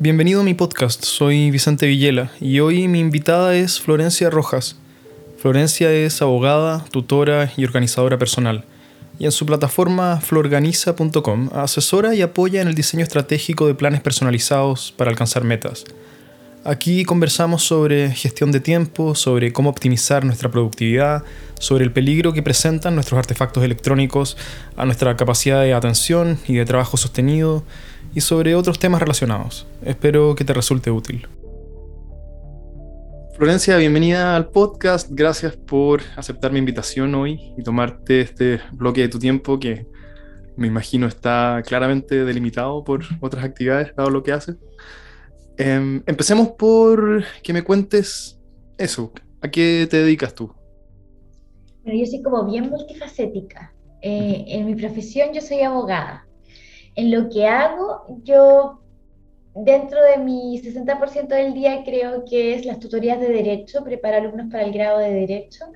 Bienvenido a mi podcast, soy Vicente Villela y hoy mi invitada es Florencia Rojas. Florencia es abogada, tutora y organizadora personal y en su plataforma florganiza.com asesora y apoya en el diseño estratégico de planes personalizados para alcanzar metas. Aquí conversamos sobre gestión de tiempo, sobre cómo optimizar nuestra productividad, sobre el peligro que presentan nuestros artefactos electrónicos a nuestra capacidad de atención y de trabajo sostenido y sobre otros temas relacionados. Espero que te resulte útil. Florencia, bienvenida al podcast. Gracias por aceptar mi invitación hoy y tomarte este bloque de tu tiempo que me imagino está claramente delimitado por otras actividades, dado lo que haces. Em, empecemos por que me cuentes eso. ¿A qué te dedicas tú? Bueno, yo soy como bien multifacética. Eh, en mi profesión yo soy abogada en lo que hago, yo dentro de mi 60% del día creo que es las tutorías de derecho, preparo alumnos para el grado de derecho.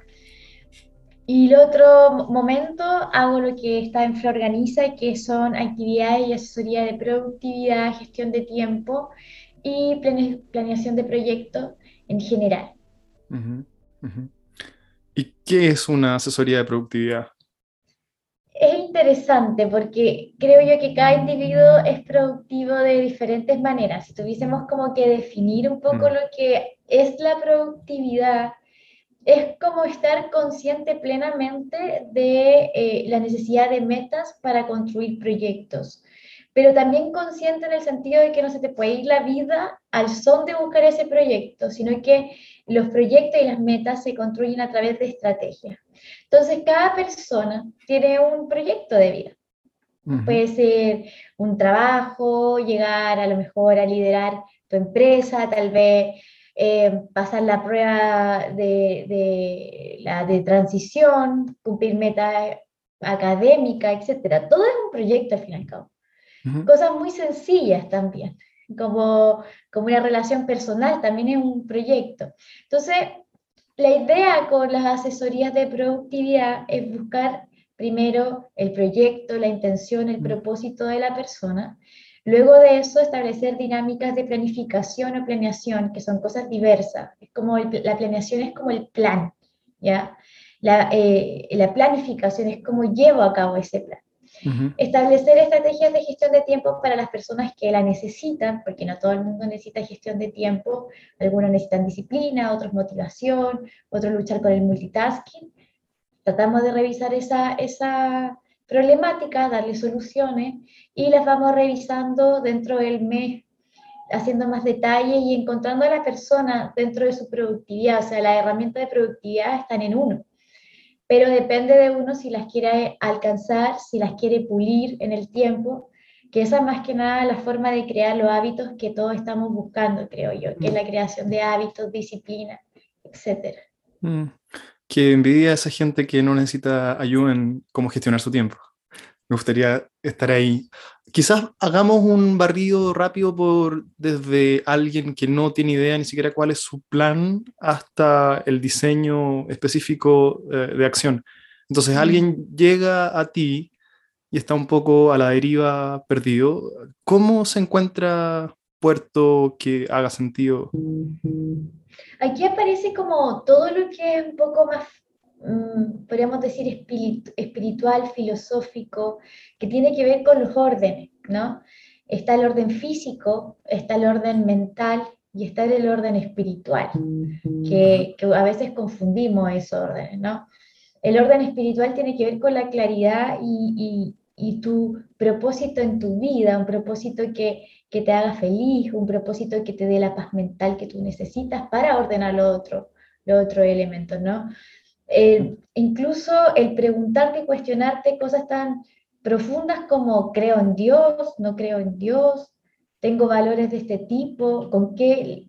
Y el otro momento hago lo que está en Florganiza, que son actividades y asesoría de productividad, gestión de tiempo y planeación de proyectos en general. ¿Y qué es una asesoría de productividad? Es interesante porque creo yo que cada individuo es productivo de diferentes maneras. Si tuviésemos como que definir un poco mm. lo que es la productividad, es como estar consciente plenamente de eh, la necesidad de metas para construir proyectos, pero también consciente en el sentido de que no se te puede ir la vida al son de buscar ese proyecto, sino que los proyectos y las metas se construyen a través de estrategias. Entonces, cada persona tiene un proyecto de vida. Puede ser un trabajo, llegar a lo mejor a liderar tu empresa, tal vez eh, pasar la prueba de, la de transición, cumplir metas académicas, etc. Todo es un proyecto al fin y al cabo. Cosas muy sencillas también, como, como una relación personal, también es un proyecto. Entonces, la idea con las asesorías de productividad es buscar primero el proyecto, la intención, el mm. propósito de la persona. Luego de eso, establecer dinámicas de planificación o planeación, que son cosas diversas. Es como la planeación es como el plan, ¿ya? La, eh, la planificación es como llevo a cabo ese plan. Establecer estrategias de gestión de tiempo para las personas que la necesitan, porque no todo el mundo necesita gestión de tiempo, algunos necesitan disciplina, otros motivación, otros luchar con el multitasking. Tratamos de revisar esa, esa problemática, darle soluciones y las vamos revisando dentro del mes, haciendo más detalle y encontrando a la persona dentro de su productividad. O sea, las herramientas de productividad están en uno pero depende de uno si las quiere alcanzar, si las quiere pulir en el tiempo, que esa es más que nada la forma de crear los hábitos que todos estamos buscando, creo yo, que es la creación de hábitos, disciplina, etc. Mm. Que envidia a esa gente que no necesita ayuda en cómo gestionar su tiempo. Me gustaría estar ahí. Quizás hagamos un barrido rápido por desde alguien que no tiene idea ni siquiera cuál es su plan hasta el diseño específico eh, de acción. Entonces alguien llega a ti y está un poco a la deriva perdido. ¿Cómo se encuentra puerto que haga sentido? Aquí aparece como todo lo que es un poco más podríamos decir, espiritual, filosófico, que tiene que ver con los órdenes, ¿no? Está el orden físico, está el orden mental y está el orden espiritual, que, a veces confundimos esos órdenes, ¿no? El orden espiritual tiene que ver con la claridad y, tu propósito en tu vida, un propósito que, que, te haga feliz, un propósito que te dé la paz mental que tú necesitas para ordenar los otros otro elementos, ¿no? Eh, incluso el preguntarte y cuestionarte cosas tan profundas como creo en Dios, no creo en Dios, tengo valores de este tipo, con qué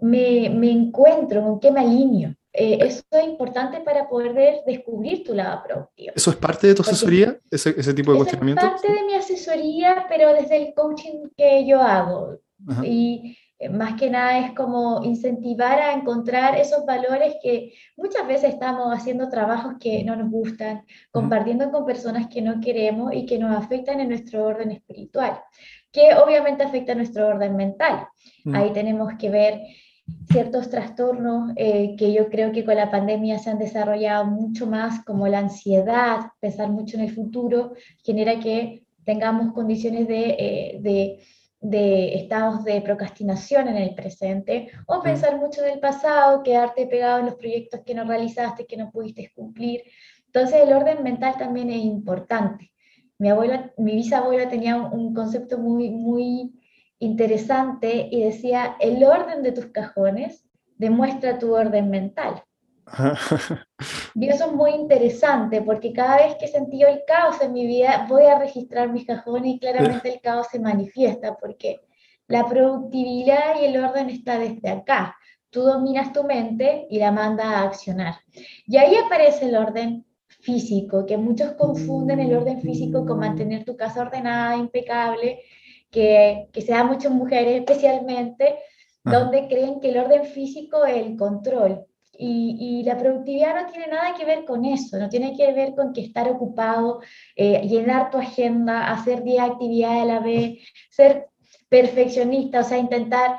me, me encuentro, con qué me alineo. Eh, eso es importante para poder descubrir tu lado productivo. ¿Eso es parte de tu asesoría, ese, ese tipo de cuestionamiento? Es parte de mi asesoría, pero desde el coaching que yo hago. Y más que nada es como incentivar a encontrar esos valores que muchas veces estamos haciendo trabajos que no nos gustan, compartiendo con personas que no queremos y que nos afectan en nuestro orden espiritual. que obviamente afecta nuestro orden mental. Mm. Ahí tenemos que ver ciertos trastornos eh, que yo creo que con la pandemia se han desarrollado mucho más, como la ansiedad, pensar mucho en el futuro, genera que tengamos condiciones de, eh, de, de, estados de procrastinación en el presente, o mm. pensar mucho en el pasado, quedarte pegado en los proyectos que no realizaste, que no pudiste cumplir. Entonces el orden mental también es importante. Mi, abuela, mi bisabuela tenía un concepto muy, muy interesante y decía, el orden de tus cajones demuestra tu orden mental. y eso es muy interesante porque cada vez que sentí el caos en mi vida voy a registrar mis cajones y claramente el caos se manifiesta porque la productividad y el orden está desde acá. Tú dominas tu mente y la mandas a accionar. Y ahí aparece el orden físico, que muchos confunden el orden físico con mantener tu casa ordenada, impecable, que, que se da muchas mujeres especialmente, donde creen que el orden físico es el control. Y, la productividad no tiene nada que ver con eso, no tiene que ver con que estar ocupado, eh, llenar tu agenda, hacer 10 actividades a la vez, ser perfeccionista, o sea, intentar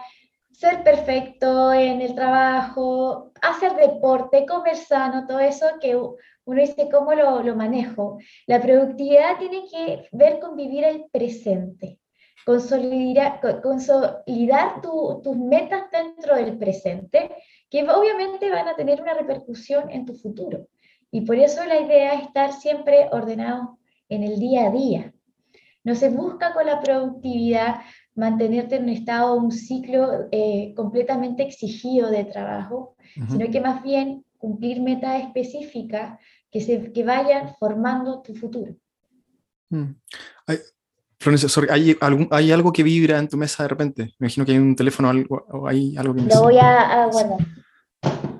ser perfecto en el trabajo, hacer deporte, comer sano, todo eso que uno dice, ¿cómo lo, manejo? La productividad tiene que ver con vivir el presente consolidar, consolidar tus metas dentro del presente, que obviamente van a tener una repercusión en tu futuro. Y por eso la idea es estar siempre ordenado en el día a día. No se busca con la productividad mantenerte en un estado, un ciclo eh, completamente exigido de trabajo, sino que más bien cumplir metas específicas que, se, que vayan formando tu futuro. Mm. Florencia, ¿hay, ¿hay algo que vibra en tu mesa de repente? Me imagino que hay un teléfono algo, o hay algo que me Lo voy a, guardar.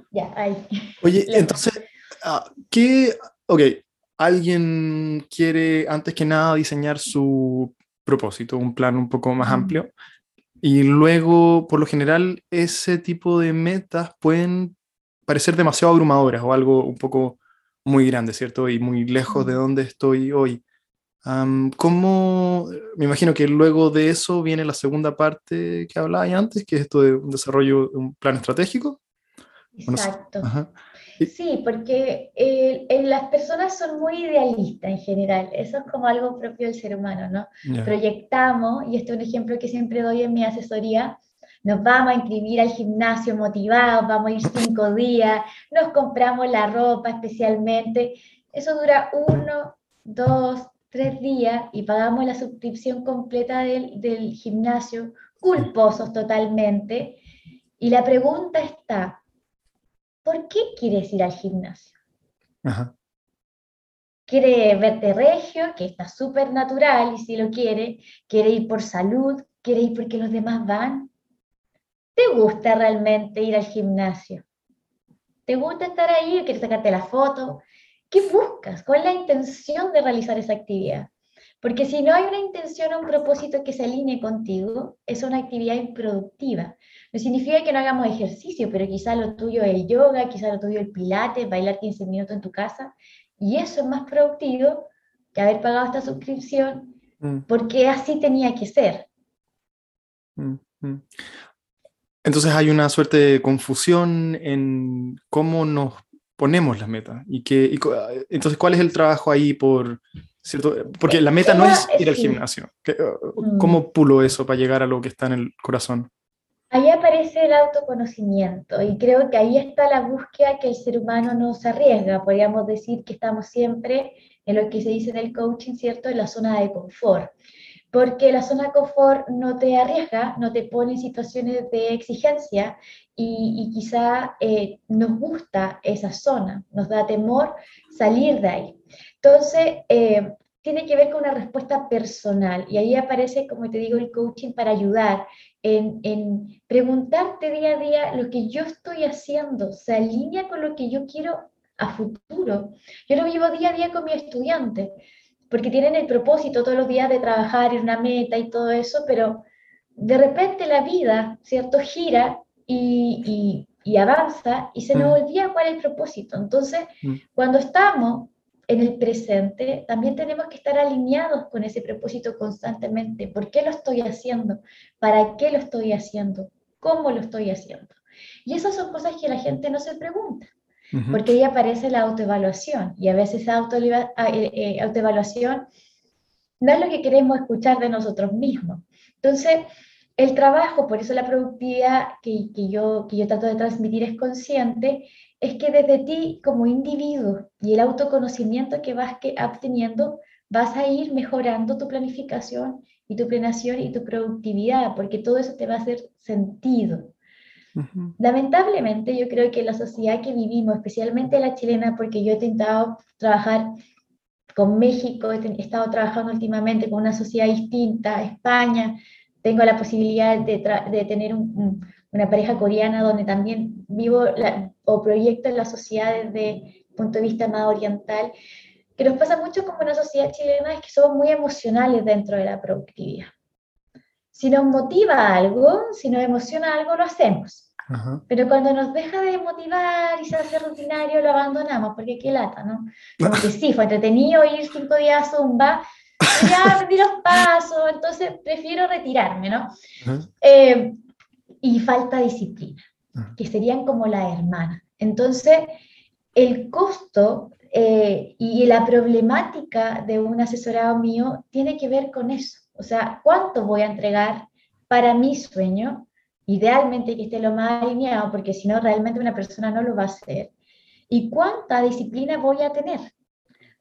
Ya, ahí. Oye, entonces, ah, ¿qué? Ok, alguien quiere antes que nada diseñar su propósito, un plan un poco más amplio, y luego, por lo general, ese tipo de metas pueden parecer demasiado abrumadoras o algo un poco muy grande, ¿cierto? Y muy lejos de donde estoy hoy. ¿Cómo? Me imagino que luego de eso viene la segunda parte que hablaba antes, que es esto de un desarrollo de un plan estratégico. Exacto. Sí, porque las personas son muy idealistas en general, eso es como algo propio del ser humano, ¿no? Proyectamos, y este es un ejemplo que siempre doy en mi asesoría, nos vamos a inscribir al gimnasio motivados, vamos a ir cinco días, nos compramos la ropa especialmente, eso dura uno, dos, tres días y pagamos la suscripción completa del, del gimnasio, culposos totalmente. Y la pregunta está, ¿por qué quieres ir al gimnasio? Ajá. Quiere verte regio, que está súper natural y si lo quiere, quiere ir por salud, quiere ir porque los demás van. ¿Te gusta realmente ir al gimnasio? ¿Te gusta estar ahí? ¿Quieres sacarte la foto? ¿Qué buscas? ¿Cuál es la intención de realizar esa actividad? Porque si no hay una intención o un propósito que se alinee contigo, es una actividad improductiva. No significa que no hagamos ejercicio, pero quizá lo tuyo es el yoga, quizá lo tuyo es el pilates, bailar 15 minutos en tu casa, y eso es más productivo que haber pagado esta suscripción, mm. porque así tenía que ser. Mm, mm. Entonces hay una suerte de confusión en cómo nos ponemos las metas. Y que, entonces, ¿cuál es el trabajo ahí por... ¿cierto? Porque la meta no es ir al gimnasio. Mm. ¿Cómo pulo eso para llegar a lo que está en el corazón? Ahí aparece el autoconocimiento y creo que ahí está la búsqueda que el ser humano no se arriesga. Podríamos decir que estamos siempre en lo que se dice del coaching, ¿cierto? En la zona de confort porque la zona de confort no te arriesga, no te pone en situaciones de exigencia y, quizá eh, nos gusta esa zona, nos da temor salir de ahí. Entonces, eh, tiene que ver con una respuesta personal y ahí aparece, como te digo, el coaching para ayudar en, en preguntarte día a día lo que yo estoy haciendo, se alinea con lo que yo quiero a futuro. Yo lo vivo día a día con mi estudiante porque tienen el propósito todos los días de trabajar en una meta y todo eso, pero de repente la vida, ¿cierto? Gira y, y, avanza y se nos mm. olvida cuál es el propósito. Entonces, mm. cuando estamos en el presente, también tenemos que estar alineados con ese propósito constantemente. ¿Por qué lo estoy haciendo? ¿Para qué lo estoy haciendo? ¿Cómo lo estoy haciendo? Y esas son cosas que la gente no se pregunta, porque ahí aparece la autoevaluación y a veces esa eh, eh, autoevaluación no es lo que queremos escuchar de nosotros mismos. Entonces, el trabajo, por eso la productividad que, que, yo, que yo trato de transmitir es consciente, es que desde ti como individuo y el autoconocimiento que vas que, obteniendo, vas a ir mejorando tu planificación y tu planeación y tu productividad, porque todo eso te va a hacer sentido. Lamentablemente, yo creo que la sociedad que vivimos, especialmente la chilena, porque yo he intentado trabajar con México, he, estado trabajando últimamente con una sociedad distinta, España, tengo la posibilidad de, tener un, una pareja coreana donde también vivo o proyecto en la sociedad desde el punto de vista más oriental, que nos pasa mucho como una sociedad chilena es que somos muy emocionales dentro de la productividad. Si nos motiva algo, si nos emociona algo, lo hacemos. Pero cuando nos deja de motivar y se hace rutinario, lo abandonamos, porque qué lata, ¿no? Como que sí, fue entretenido ir cinco días a Zumba, ya aprendí los pasos, entonces prefiero retirarme, ¿no? y falta disciplina, ah. que serían como la hermana. Entonces, el costo eh, y la problemática de un asesorado mío tiene que ver con eso. O sea, ¿cuánto voy a entregar para mi sueño? Idealmente que esté lo más alineado, porque si no, realmente una persona no lo va a hacer. ¿Y cuánta disciplina voy a tener?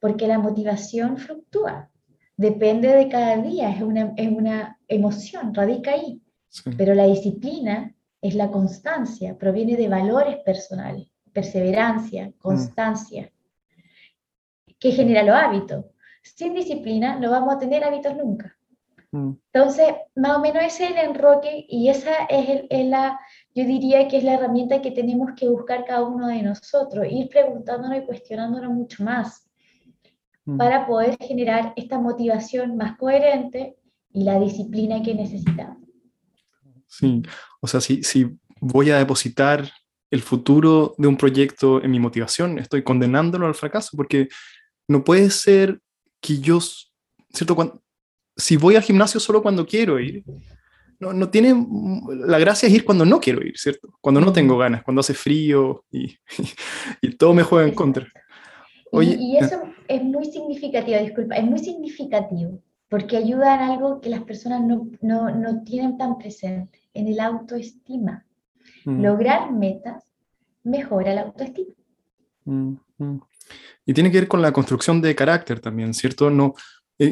Porque la motivación fluctúa. Depende de cada día, es una, es una emoción, radica ahí. Pero la disciplina es la constancia, proviene de valores personales, perseverancia, mm. constancia, que genera los hábitos. Sin disciplina no vamos a tener hábitos nunca. Mm. Entonces, más o menos ese es el enroque y esa es, la, yo diría que es la herramienta que tenemos que buscar cada uno de nosotros, ir preguntándonos y cuestionándonos mucho más mm. para poder generar esta motivación más coherente y la disciplina que necesitamos. Sí, o sea, si, si voy a depositar el futuro de un proyecto en mi motivación, estoy condenándolo al fracaso, porque no puede ser que yo, ¿cierto? Cuando, si voy al gimnasio solo cuando quiero ir, no, no, tiene, la gracia es ir cuando no quiero ir, ¿cierto? Cuando no tengo ganas, cuando hace frío y, y todo me juega en contra. Oye, y, y eso es muy significativo, disculpa, es muy significativo, porque ayuda en algo que las personas no, no, no tienen tan presente en el autoestima. Mm. Lograr metas mejora la autoestima. Mm, mm. Y tiene que ver con la construcción de carácter también, ¿cierto? No,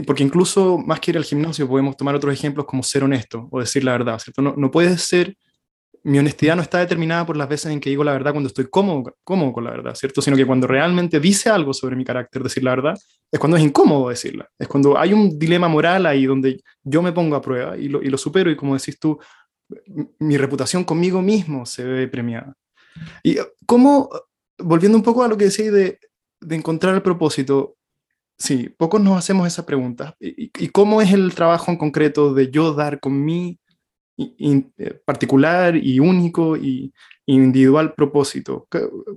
porque incluso más que ir al gimnasio podemos tomar otros ejemplos como ser honesto o decir la verdad. No, no puede ser, mi honestidad no está determinada por las veces en que digo la verdad cuando estoy cómodo, cómodo con la verdad, ¿cierto? Sino que cuando realmente dice algo sobre mi carácter, decir la verdad, es cuando es incómodo decirla, es cuando hay un dilema moral ahí donde yo me pongo a prueba y lo, y lo supero y como decís tú, mi reputación conmigo mismo se ve premiada. Y cómo, volviendo un poco a lo que decía de, de encontrar el propósito, sí, pocos nos hacemos esa pregunta. ¿Y, cómo es el trabajo en concreto de yo dar con mi eh, particular y único y individual propósito?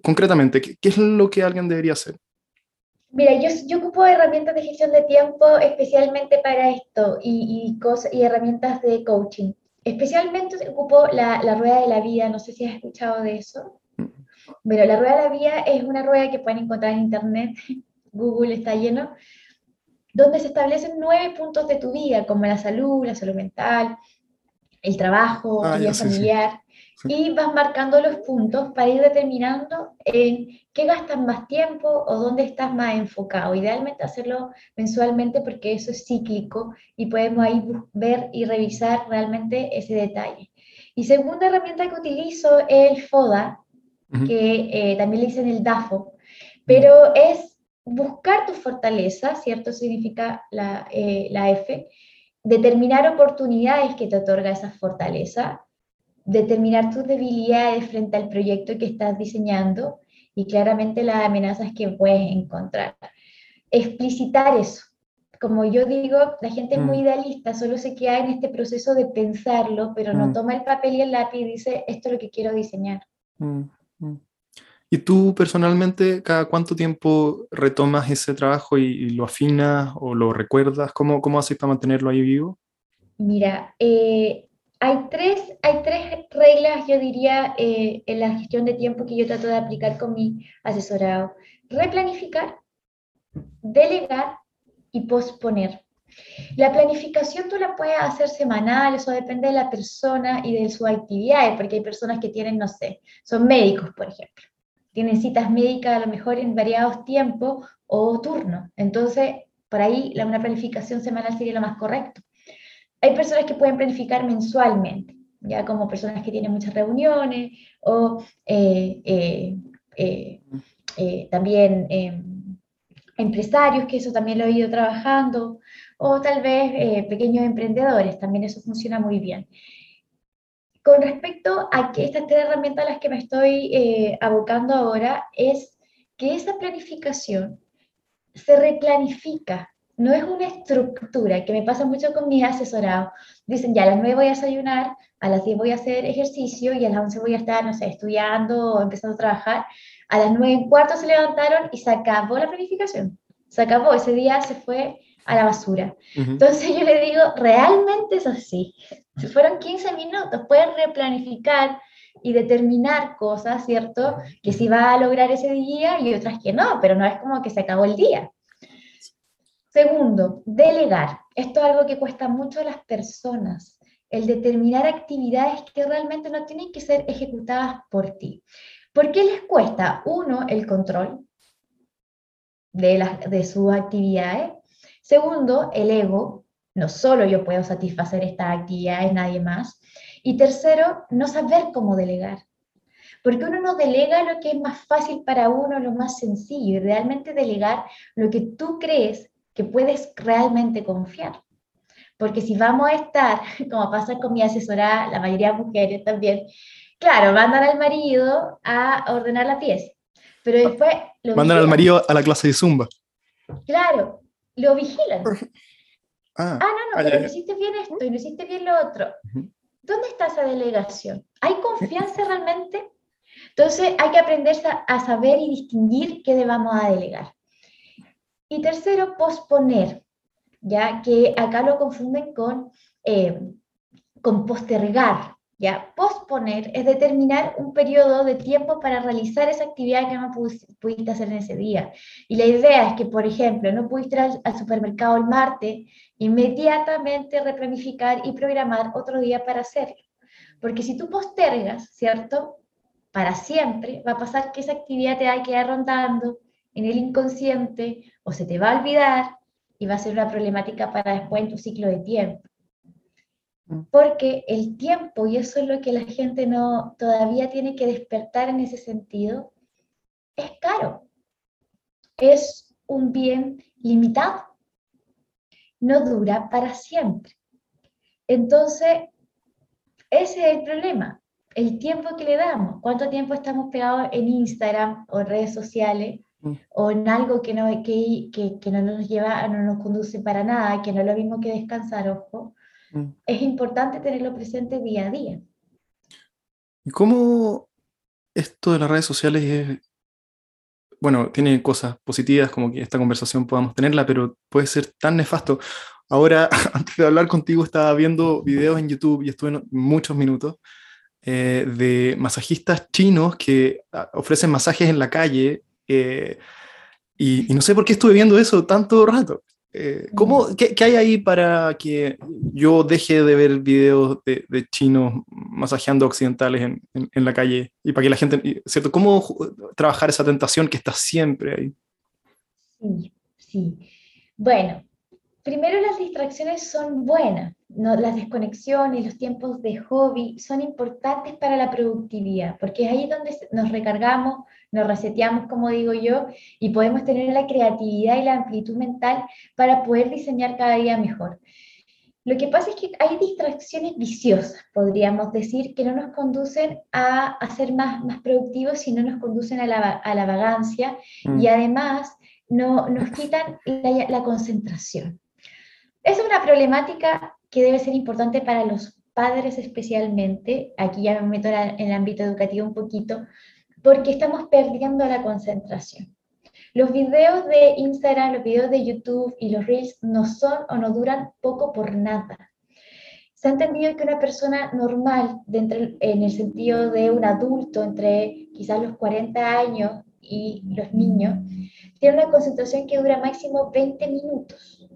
Concretamente, ¿qué, es lo que alguien debería hacer? Mira, yo, yo ocupo herramientas de gestión de tiempo especialmente para esto y, y, y herramientas de coaching. Especialmente ocupo la, la, rueda de la vida, no sé si has escuchado de eso. Pero la rueda de la vida es una rueda que pueden encontrar en internet, Google está lleno, donde se establecen nueve puntos de tu vida, como la salud, la salud mental, el trabajo, la ah, vida familiar, y vas marcando los puntos para ir determinando en qué gastas más tiempo o dónde estás más enfocado. Idealmente hacerlo mensualmente porque eso es cíclico y podemos ahí ver y revisar realmente ese detalle. Y segunda herramienta que utilizo es el FODA, que eh, también le dicen el DAFO, pero es buscar tu fortaleza, ¿cierto? Significa la, eh, la F, determinar oportunidades que te otorga esa fortaleza, determinar tus debilidades frente al proyecto que estás diseñando y claramente las amenazas que puedes encontrar. Explicitar eso. Como yo digo, la gente es muy mm. idealista, solo se queda en este proceso de pensarlo, pero no mm. toma el papel y el lápiz y dice, esto es lo que quiero diseñar. Mm, ¿Y tú personalmente, cada cuánto tiempo retomas ese trabajo y, lo afinas o lo recuerdas? ¿Cómo, cómo haces para mantenerlo ahí vivo? Mira, eh, hay, tres, hay tres reglas, yo diría, eh, en la gestión de tiempo que yo trato de aplicar con mi asesorado. Replanificar, delegar y posponer. La planificación tú la puedes hacer semanal, eso depende de la persona y de sus actividades, porque hay personas que tienen, no sé, son médicos, por ejemplo tienen citas médicas a lo mejor en variados tiempos o turnos. Entonces, por ahí la, una planificación semanal sería lo más correcto. Hay personas que pueden planificar mensualmente, ya como personas que tienen muchas reuniones o eh, eh, eh, también em, empresarios, que eso también lo he ido trabajando, o tal vez pequeños emprendedores, también eso funciona muy bien. Con respecto a que estas tres herramientas a las que me estoy eh, abocando ahora, es que esa planificación se replanifica, no es una estructura, que me pasa mucho con mis asesorados. Dicen, ya a las 9 voy a desayunar, a las 10 voy a hacer ejercicio y a las 11 voy a estar, no sé, estudiando o empezando a trabajar. A las 9 en cuarto se levantaron y se acabó la planificación. Se acabó, ese día se fue a la basura. Entonces yo le digo, realmente es así. Si fueron 15 minutos, puedes replanificar y determinar cosas, ¿cierto? Que sí va a lograr ese día y otras que no, pero no es como que se acabó el día. Segundo, delegar. Esto es algo que cuesta mucho a las personas, el determinar actividades que realmente no tienen que ser ejecutadas por ti. ¿Por qué les cuesta? Uno, el control de, las, de sus actividades. Segundo, el ego, no solo yo puedo satisfacer estas actividades, nadie más. Y tercero, no saber cómo delegar. Porque uno no delega lo que es más fácil para uno, lo más sencillo, y realmente delegar lo que tú crees que puedes realmente confiar. Porque si vamos a estar, como pasa con mi asesora, la mayoría de mujeres también, claro, mandan al marido a ordenar la pieza, pero después... mandan al marido a la clase de zumba. Claro, lo vigilan. Ah, ah, no, no, pero no hiciste bien esto y no hiciste bien lo otro. ¿Dónde está esa delegación? ¿Hay confianza realmente? Entonces hay que aprender a, saber y distinguir qué debamos a delegar. Y tercero, posponer, ya que acá lo confunden con, eh, con postergar. ¿Ya? Posponer es determinar un periodo de tiempo para realizar esa actividad que no pudiste hacer en ese día. Y la idea es que, por ejemplo, no pudiste ir al, supermercado el martes, inmediatamente replanificar y programar otro día para hacerlo. Porque si tú postergas, ¿cierto? Para siempre va a pasar que esa actividad te va a quedar rondando en el inconsciente o se te va a olvidar y va a ser una problemática para después en tu ciclo de tiempo. Porque el tiempo, y eso es lo que la gente no todavía tiene que despertar en ese sentido, es caro. Es un bien limitado. No dura para siempre. Entonces, ese es el problema. El tiempo que le damos. ¿Cuánto tiempo estamos pegados en Instagram o redes sociales? Mm. o en algo que no, que, que, que no nos lleva, no nos conduce para nada, que no es lo mismo que descansar, ojo, Mm. es importante tenerlo presente día a día. ¿Y cómo esto de las redes sociales es, bueno, tiene cosas positivas como que esta conversación podamos tenerla, pero puede ser tan nefasto? Ahora, antes de hablar contigo, estaba viendo videos en YouTube y estuve muchos minutos eh, de masajistas chinos que ah, ofrecen masajes en la calle. Eh, y, y, no sé por qué estuve viendo eso tanto rato. Eh, ¿cómo, qué, hay ahí para que yo deje de ver videos de, chinos masajeando occidentales en, en, la calle y para que la gente, ¿cierto? ¿Cómo trabajar esa tentación que está siempre ahí? Sí, sí. Bueno, primero las distracciones son buenas, ¿no? las desconexiones, los tiempos de hobby son importantes para la productividad, porque es ahí donde nos recargamos, nos reseteamos, como digo yo, y podemos tener la creatividad y la amplitud mental para poder diseñar cada día mejor. Lo que pasa es que hay distracciones viciosas, podríamos decir, que no nos conducen a, ser más, más productivos, sino nos conducen a la, a la vagancia mm. y además no, nos quitan la, la concentración. Es una problemática que debe ser importante para los padres especialmente. Aquí ya me meto en el ámbito educativo un poquito, porque estamos perdiendo la concentración. Los videos de Instagram, los videos de YouTube y los Reels no son o no duran poco por nada. Se ha entendido que una persona normal, en el sentido de un adulto entre quizás los 40 años y los niños, tiene una concentración que dura máximo 20 minutos.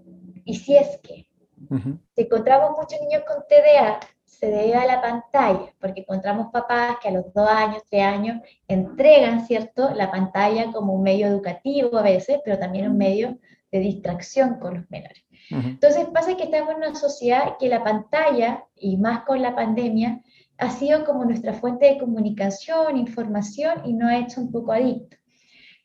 Y si es que si encontramos muchos niños con TDA, se debe a la pantalla, porque encontramos papás que a los dos años, tres años, entregan, ¿cierto?, la pantalla como un medio educativo a veces, pero también un medio de distracción con los menores. Entonces pasa que estamos en una sociedad que la pantalla, y más con la pandemia, ha sido como nuestra fuente de comunicación, información, y nos ha hecho un poco adicto.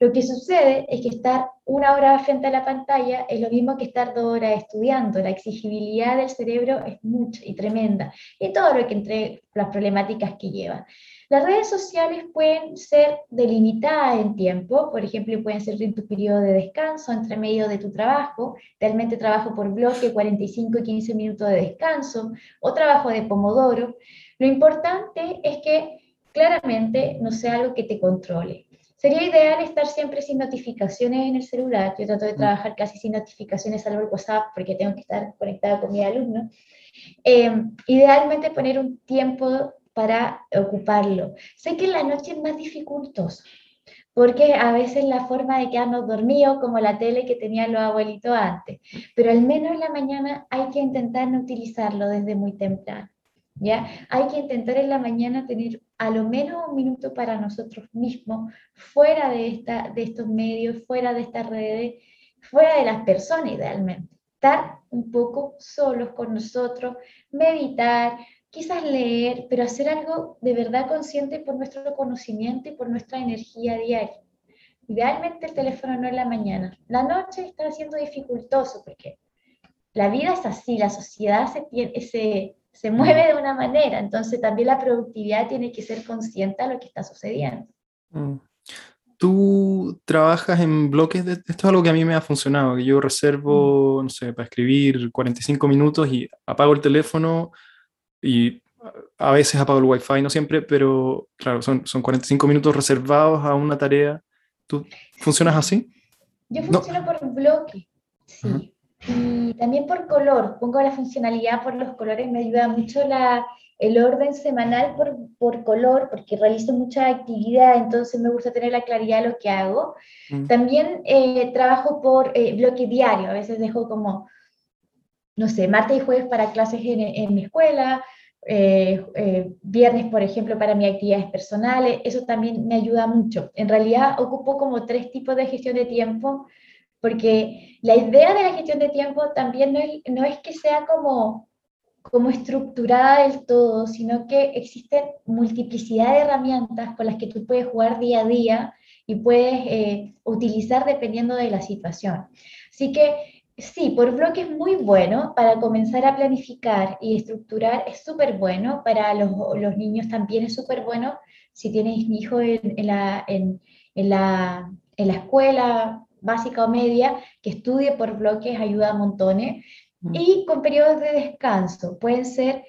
Lo que sucede es que estar una hora frente a la pantalla es lo mismo que estar dos horas estudiando. La exigibilidad del cerebro es mucha y tremenda. Y todo lo que entre las problemáticas que lleva. Las redes sociales pueden ser delimitadas en tiempo, por ejemplo, pueden ser en tu periodo de descanso, entre medio de tu trabajo, realmente trabajo por bloque, 45 y 15 minutos de descanso, o trabajo de pomodoro. Lo importante es que claramente no sea algo que te controle. Sería ideal estar siempre sin notificaciones en el celular. Yo trato de mm. trabajar casi sin notificaciones, salvo el WhatsApp, porque tengo que estar conectada con mi alumno. Em, idealmente poner un tiempo para ocuparlo. Sé que en la noche es más dificultoso, porque a veces la forma de quedarnos dormidos, como la tele que tenían los abuelitos antes, pero al menos en la mañana hay que intentar no utilizarlo desde muy temprano. ¿Ya? Hay que intentar en la mañana tener a lo menos un minuto para nosotros mismos, fuera de, esta, de estos medios, fuera de estas redes, fuera de las personas idealmente. Estar un poco solos con nosotros, meditar, quizás leer, pero hacer algo de verdad consciente por nuestro conocimiento y por nuestra energía diaria. Idealmente el teléfono no en la mañana. La noche está siendo dificultoso porque la vida es así, la sociedad se, tiene, se, se mueve de una manera, entonces también la productividad tiene que ser consciente a lo que está sucediendo. Mm. Tú trabajas en bloques, de, esto es algo que a mí me ha funcionado, que yo reservo, mm. no sé, para escribir 45 minutos y apago el teléfono y a veces apago el wifi, no siempre, pero claro, son, son 45 minutos reservados a una tarea. ¿Tú funcionas así? Yo funciono por bloque, sí. Y también por color, pongo la funcionalidad por los colores, me ayuda mucho la, el orden semanal por, por, color, porque realizo mucha actividad, entonces me gusta tener la claridad de lo que hago. Mm. También eh, trabajo por eh, bloque diario, a veces dejo como, no sé, martes y jueves para clases en, en mi escuela, eh, viernes, por ejemplo, para mis actividades personales, eso también me ayuda mucho. En realidad ocupo como tres tipos de gestión de tiempo porque la idea de la gestión de tiempo también no es, que sea como, como estructurada del todo, sino que existen multiplicidad de herramientas con las que tú puedes jugar día a día y puedes eh, utilizar dependiendo de la situación. Así que sí, por bloque es muy bueno para comenzar a planificar y estructurar, es súper bueno, para los, niños también es súper bueno, si tienes un hijo en, la, en, la, en la escuela básica o media, que estudie por bloques ayuda a montones. Mm. Y con periodos de descanso, pueden ser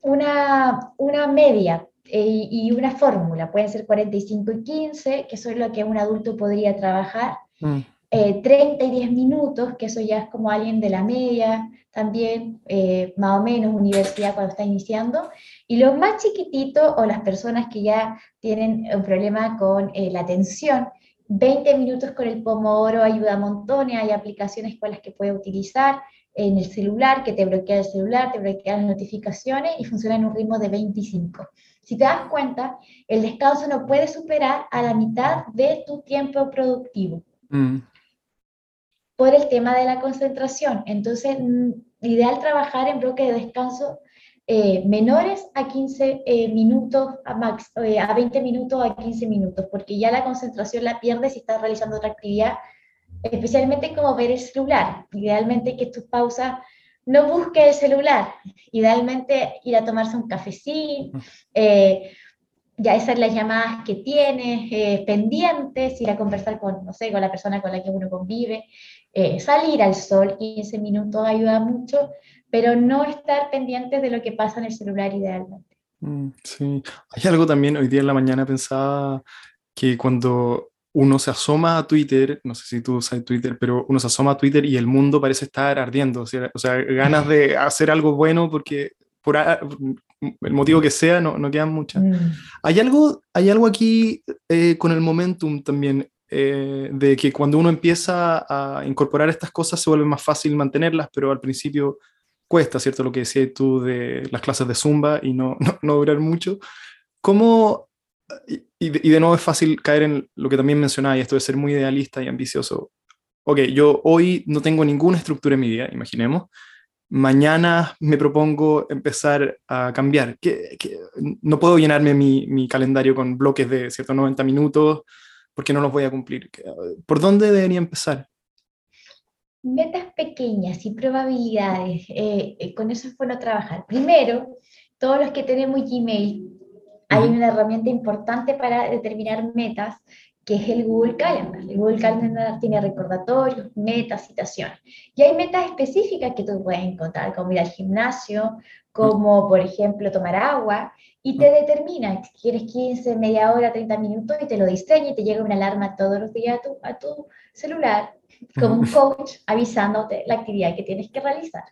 una, una media eh, y una fórmula, pueden ser 45 y 15, que eso es lo que un adulto podría trabajar. 30 mm. eh, y 10 minutos, que eso ya es como alguien de la media, también eh, más o menos universidad cuando está iniciando. Y los más chiquititos o las personas que ya tienen un problema con la atención, 20 minutos con el Pomodoro ayuda a montones, hay aplicaciones con las que puedes utilizar en el celular, que te bloquea el celular, te bloquea las notificaciones y funciona en un ritmo de 25. Si te das cuenta, el descanso no puede superar a la mitad de tu tiempo productivo. Mm. Por el tema de la concentración. Entonces, mm, ideal trabajar en bloque de descanso eh, menores a 15 eh, minutos, a, max, eh, a 20 minutos, a 15 minutos, porque ya la concentración la pierdes si estás realizando otra actividad, especialmente como ver el celular. Idealmente que tus pausas no busque el celular, idealmente ir a tomarse un cafecín, ya hacer las llamadas que tienes pendientes, ir a conversar con, no sé, con la persona con la que uno convive, salir al sol 15 minutos ayuda mucho, pero no estar pendientes de lo que pasa en el celular idealmente. Mm, sí, hay algo también, hoy día en la mañana pensaba que cuando uno se asoma a Twitter, no sé si tú usas Twitter, pero uno se asoma a Twitter y el mundo parece estar ardiendo, o sea, o sea ganas de hacer algo bueno porque por el motivo que sea no, no quedan muchas. Mm. Hay, algo, hay algo aquí eh, con el momentum también, eh, de que cuando uno empieza a incorporar estas cosas se vuelve más fácil mantenerlas, pero al principio cuesta, ¿cierto? Lo que decías tú de las clases de Zumba y no, no, no durar mucho. ¿Cómo y, de nuevo es fácil caer en lo que también mencionaba, y esto de ser muy idealista y ambicioso. Ok, yo hoy no tengo ninguna estructura en mi vida, imaginemos. Mañana me propongo empezar a cambiar. Que, no puedo llenarme mi, mi, calendario con bloques de ciertos 90 minutos porque no los voy a cumplir. ¿Por dónde debería empezar? Metas pequeñas y probabilidades. Eh, eh, con eso es bueno trabajar. Primero, todos los que tenemos Gmail, hay una herramienta importante para determinar metas, que es el Google Calendar. El Google Calendar tiene recordatorios, metas, citaciones. Y hay metas específicas que tú puedes encontrar, como ir al gimnasio, como por ejemplo tomar agua, y te determina si quieres 15, media hora, 30 minutos, y te lo diseña y te llega una alarma todos los días a tu, a tu celular, como un coach avisándote la actividad que tienes que realizar.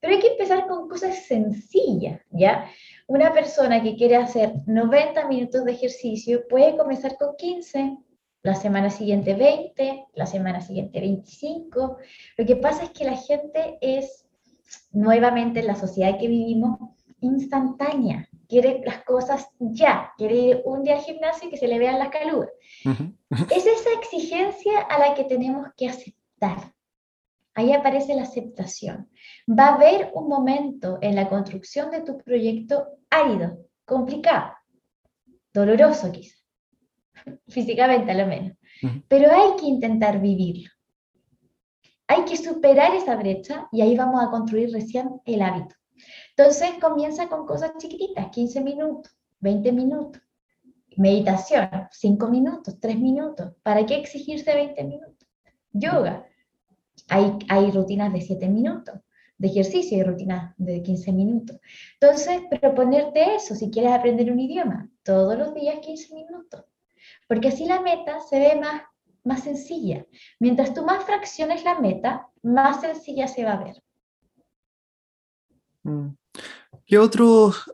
Pero hay que empezar con cosas sencillas, ¿ya? Una persona que quiere hacer 90 minutos de ejercicio puede comenzar con 15, la semana siguiente 20, la semana siguiente 25. Lo que pasa es que la gente es, nuevamente en la sociedad que vivimos, instantánea. Quiere las cosas ya, quiere ir un día al gimnasio y que se le vean las calugas. Es esa exigencia a la que tenemos que aceptar. Ahí aparece la aceptación. Va a haber un momento en la construcción de tu proyecto árido, complicado, doloroso quizá, físicamente a lo menos, pero hay que intentar vivirlo. Hay que superar esa brecha y ahí vamos a construir recién el hábito. Entonces comienza con cosas chiquititas, 15 minutos, 20 minutos. Meditación, 5 minutos, 3 minutos. ¿Para qué exigirse 20 minutos? Yoga, hay, rutinas de 7 minutos de ejercicio y rutinas de 15 minutos. Entonces, proponerte eso, si quieres aprender un idioma, todos los días 15 minutos, porque así la meta se ve más, más sencilla. Mientras tú más fracciones la meta, más sencilla se va a ver. Mm. ¿Qué otros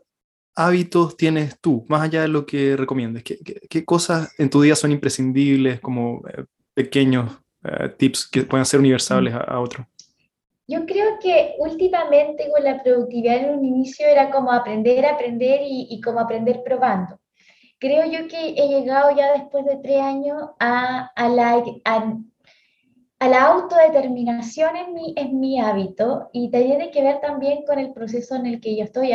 hábitos tienes tú, más allá de lo que recomiendes? ¿Qué, cosas en tu día son imprescindibles como eh, pequeños eh, tips que puedan ser universales a, otros? Yo creo que últimamente con la productividad en un inicio era como aprender, aprender y, y como aprender probando. Creo yo que he llegado ya después de tres años a, a la, a, la autodeterminación en mi, en mi hábito y tiene que ver también con el proceso en el que yo estoy.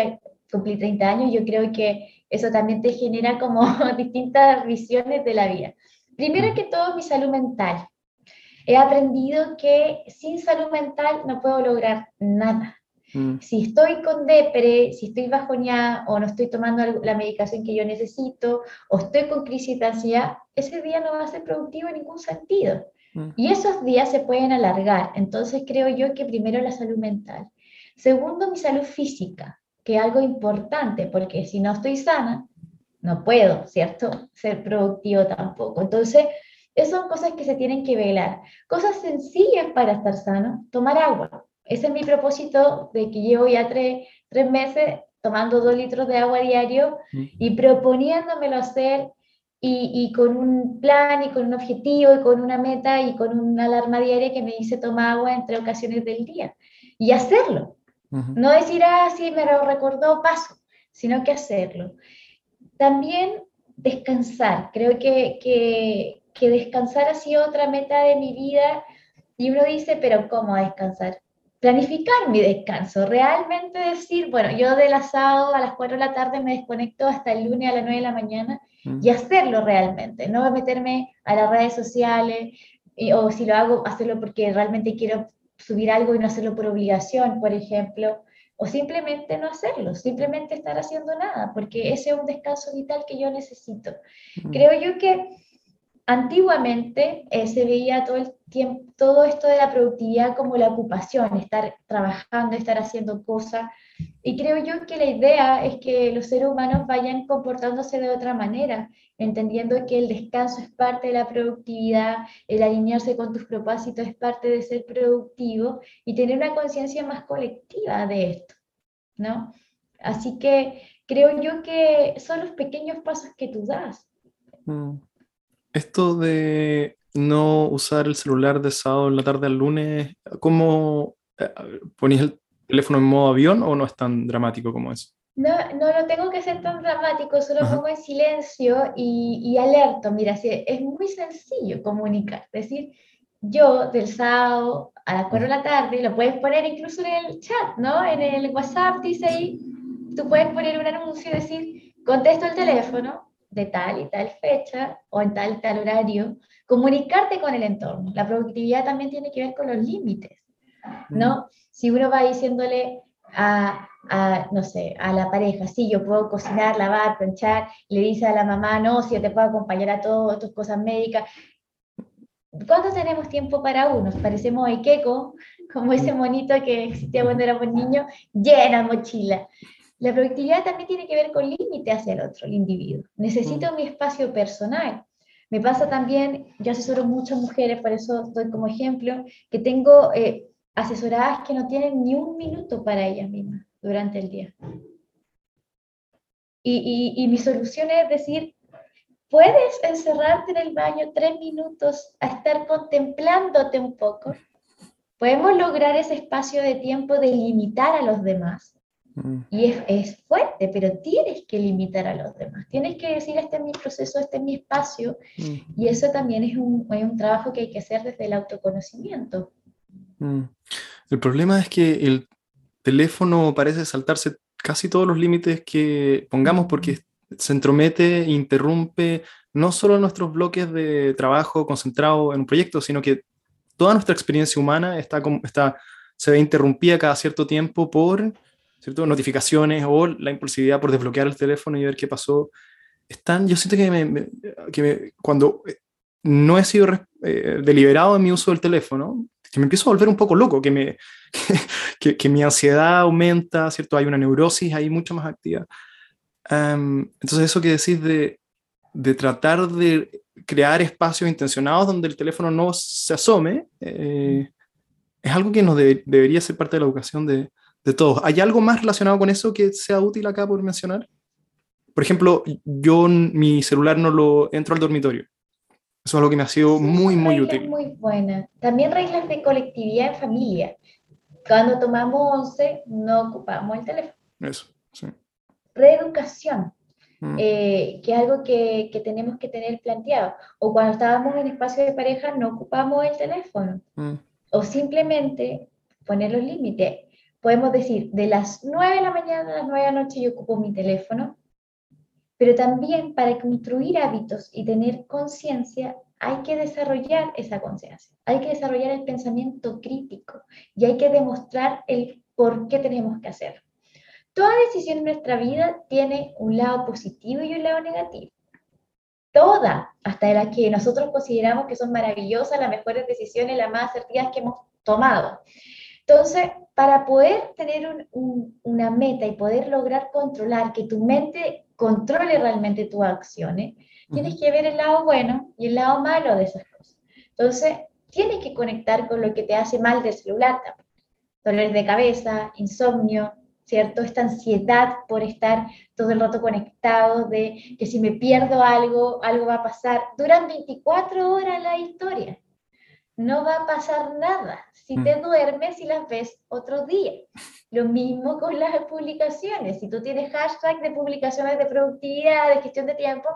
Cumplí 30 años, yo creo que eso también te genera como distintas visiones de la vida. Primero que todo, mi salud mental he aprendido que sin salud mental no puedo lograr nada. Mm. Si estoy con depre, si estoy bajoneada o no estoy tomando la medicación que yo necesito o estoy con crisis de ansiedad, ese día no va a ser productivo en ningún sentido. Y esos días se pueden alargar. Entonces creo yo que primero la salud mental. Segundo, mi salud física, que es algo importante, porque si no estoy sana, no puedo, ¿cierto? Ser productivo tampoco. Entonces, esas son cosas que se tienen que velar. Cosas sencillas para estar sano, tomar agua. Ese es mi propósito de que llevo ya tres, meses tomando dos litros de agua diario y proponiéndomelo hacer y, y, con un plan y con un objetivo y con una meta y con una alarma diaria que me dice toma agua entre ocasiones del día y hacerlo. No decir, ah, sí, me lo recordó, paso, sino que hacerlo. También descansar. Creo que, que, que descansar ha sido otra meta de mi vida y uno dice, pero ¿cómo descansar? Planificar mi descanso, realmente decir, bueno, yo del asado a las 4 de la tarde me desconecto hasta el lunes a las 9 de la mañana y hacerlo realmente, no meterme a las redes sociales o si lo hago, hacerlo porque realmente quiero subir algo y no hacerlo por obligación, por ejemplo, o simplemente no hacerlo, simplemente estar haciendo nada, porque ese es un descanso vital que yo necesito. Creo yo que Antiguamente eh, se veía todo el tiempo, todo esto de la productividad como la ocupación, estar trabajando, estar haciendo cosas, Y creo yo que la idea es que los seres humanos vayan comportándose de otra manera, entendiendo que el descanso es parte de la productividad, el alinearse con tus propósitos es parte de ser productivo y tener una conciencia más colectiva de esto, ¿no? Así que creo yo que son los pequeños pasos que tú das. Mm. Esto de no usar el celular de sábado en la tarde al lunes, ¿cómo eh, ponías el teléfono en modo avión o no es tan dramático como eso? No, no lo tengo que ser tan dramático, solo pongo en silencio y, y alerto. Mira, es muy sencillo comunicar. Es decir, yo del sábado a las 4 de la tarde, lo puedes poner incluso en el chat, ¿no? En el WhatsApp dice ahí, tú puedes poner un anuncio y decir, contesto el teléfono de tal y tal fecha o en tal y tal horario, comunicarte con el entorno. La productividad también tiene que ver con los límites, ¿no? Mm. Si uno va diciéndole a, a, no sé, a la pareja, sí, yo puedo cocinar, lavar, planchar, le dice a la mamá, no, si yo te puedo acompañar a todas tus cosas médicas. ¿Cuándo tenemos tiempo para uno? Parecemos Ikeko, como ese monito que existía cuando éramos niños, llena mochila. La productividad también tiene que ver con límite hacia el otro, el individuo. Necesito mm. mi espacio personal. Me pasa también, yo asesoro muchas mujeres, por eso doy como ejemplo, que tengo eh, asesoradas que no tienen ni un minuto para ellas mismas durante el día. Y, y, y mi solución es decir, puedes encerrarte en el baño tres minutos a estar contemplándote un poco. Podemos lograr ese espacio de tiempo de limitar a los demás Mm. Y es, es, fuerte, pero tienes que limitar a los demás. Tienes que decir, este es mi proceso, este es mi espacio. Mm. Y eso también es un, es un, trabajo que hay que hacer desde el autoconocimiento. Mm. El problema es que el teléfono parece saltarse casi todos los límites que pongamos porque se entromete e interrumpe no solo nuestros bloques de trabajo concentrado en un proyecto, sino que toda nuestra experiencia humana está, está, se ve interrumpida cada cierto tiempo por ¿cierto? Notificaciones o la impulsividad por desbloquear el teléfono y ver qué pasó. Están, yo siento que, me, que cuando eh, no he sido eh, deliberado en mi uso del teléfono, que me empiezo a volver un poco loco, que, me, que, que mi ansiedad aumenta, ¿cierto? Hay una neurosis ahí mucho más activa. entonces eso que decís de, de, tratar de crear espacios intencionados donde el teléfono no se asome, eh, es algo que nos debería ser parte de la educación de, de todos. ¿Hay algo más relacionado con eso que sea útil acá por mencionar? Por ejemplo, yo mi celular no lo entro al dormitorio. Eso es algo que me ha sido muy, muy útil. Muy buena. También reglas de colectividad en familia. Cuando tomamos once, no ocupamos el teléfono. Eso, sí. Reeducación, mm. eh, que es algo que, que, tenemos que tener planteado. O cuando estábamos en espacio de pareja, no ocupamos el teléfono. Mm. O simplemente poner los límites podemos decir, de las 9 de la mañana a las 9 de la noche yo ocupo mi teléfono, pero también para construir hábitos y tener conciencia hay que desarrollar esa conciencia, hay que desarrollar el pensamiento crítico y hay que demostrar el por qué tenemos que hacer. Toda decisión en nuestra vida tiene un lado positivo y un lado negativo. Toda, hasta las que nosotros consideramos que son maravillosas, las mejores decisiones, las más asertivas que hemos tomado. Entonces, para poder tener una meta y poder lograr controlar, que tu mente controle realmente tus acciones, tienes que ver el lado bueno y el lado malo de esas cosas. Entonces, tienes que conectar con lo que te hace mal del celular Dolores de cabeza, insomnio, ¿cierto? Esta ansiedad por estar todo el rato conectado, de que si me pierdo algo, algo va a pasar. Duran 24 horas la historia no va a pasar nada si te mm. duermes y las ves otro día. Lo mismo con las publicaciones. Si tú tienes hashtag de publicaciones de productividad, de gestión de tiempo,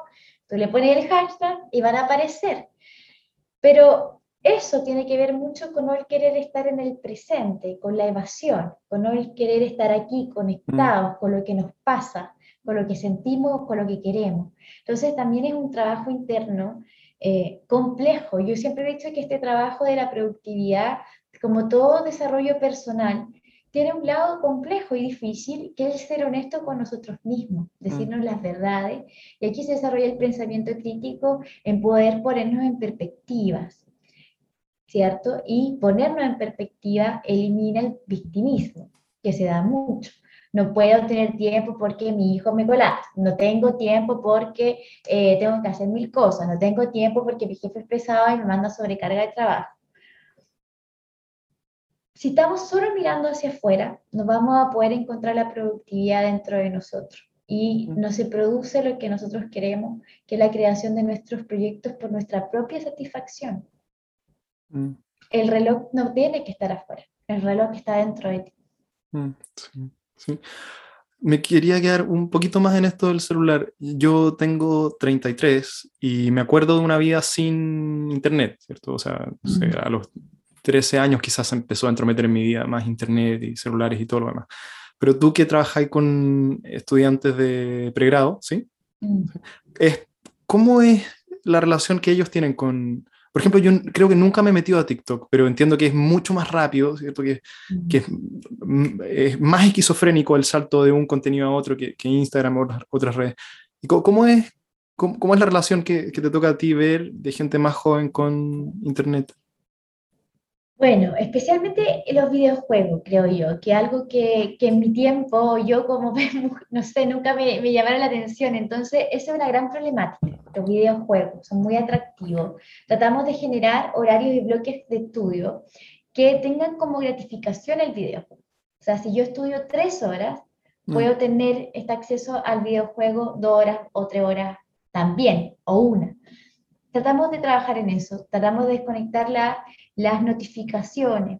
tú le pones el hashtag y van a aparecer. Pero eso tiene que ver mucho con no el querer estar en el presente, con la evasión, con no el querer estar aquí conectados mm. con lo que nos pasa, con lo que sentimos, con lo que queremos. Entonces también es un trabajo interno eh, complejo. Yo siempre he dicho que este trabajo de la productividad, como todo desarrollo personal, tiene un lado complejo y difícil, que es ser honesto con nosotros mismos, decirnos mm. las verdades. Y aquí se desarrolla el pensamiento crítico en poder ponernos en perspectivas, ¿cierto? Y ponernos en perspectiva elimina el victimismo, que se da mucho. No puedo tener tiempo porque mi hijo me colapsa. No tengo tiempo porque eh, tengo que hacer mil cosas. No tengo tiempo porque mi jefe es pesado y me manda sobrecarga de trabajo. Si estamos solo mirando hacia afuera, no vamos a poder encontrar la productividad dentro de nosotros y no se produce lo que nosotros queremos, que es la creación de nuestros proyectos por nuestra propia satisfacción. Mm. El reloj no tiene que estar afuera, el reloj está dentro de ti. Mm, sí, Me quería quedar un poquito más en esto del celular. Yo tengo 33 y me acuerdo de una vida sin internet, ¿cierto? O sea, a los 13 años quizás empezó a entrometer en mi vida más internet y celulares y todo lo demás. Pero tú que trabajas con estudiantes de pregrado, ¿sí? Mm. Es, ¿Cómo es la relación que ellos tienen con... Por ejemplo, yo creo que nunca me he metido a TikTok, pero entiendo que es mucho más rápido, ¿cierto? Que, mm. que es, más esquizofrénico el salto de un contenido a otro que, que Instagram o otras redes. ¿Y cómo, es, cómo, cómo, es la relación que, que te toca a ti ver de gente más joven con Internet? Bueno, especialmente los videojuegos, creo yo, que algo que, que en mi tiempo yo como, no sé, nunca me, me llamara la atención. Entonces, esa es una gran problemática. Los videojuegos son muy atractivos. Tratamos de generar horarios y bloques de estudio que tengan como gratificación el videojuego. O sea, si yo estudio tres horas, mm. puedo tener este acceso al videojuego dos horas o tres horas también, o una tratamos de trabajar en eso, tratamos de desconectar las notificaciones.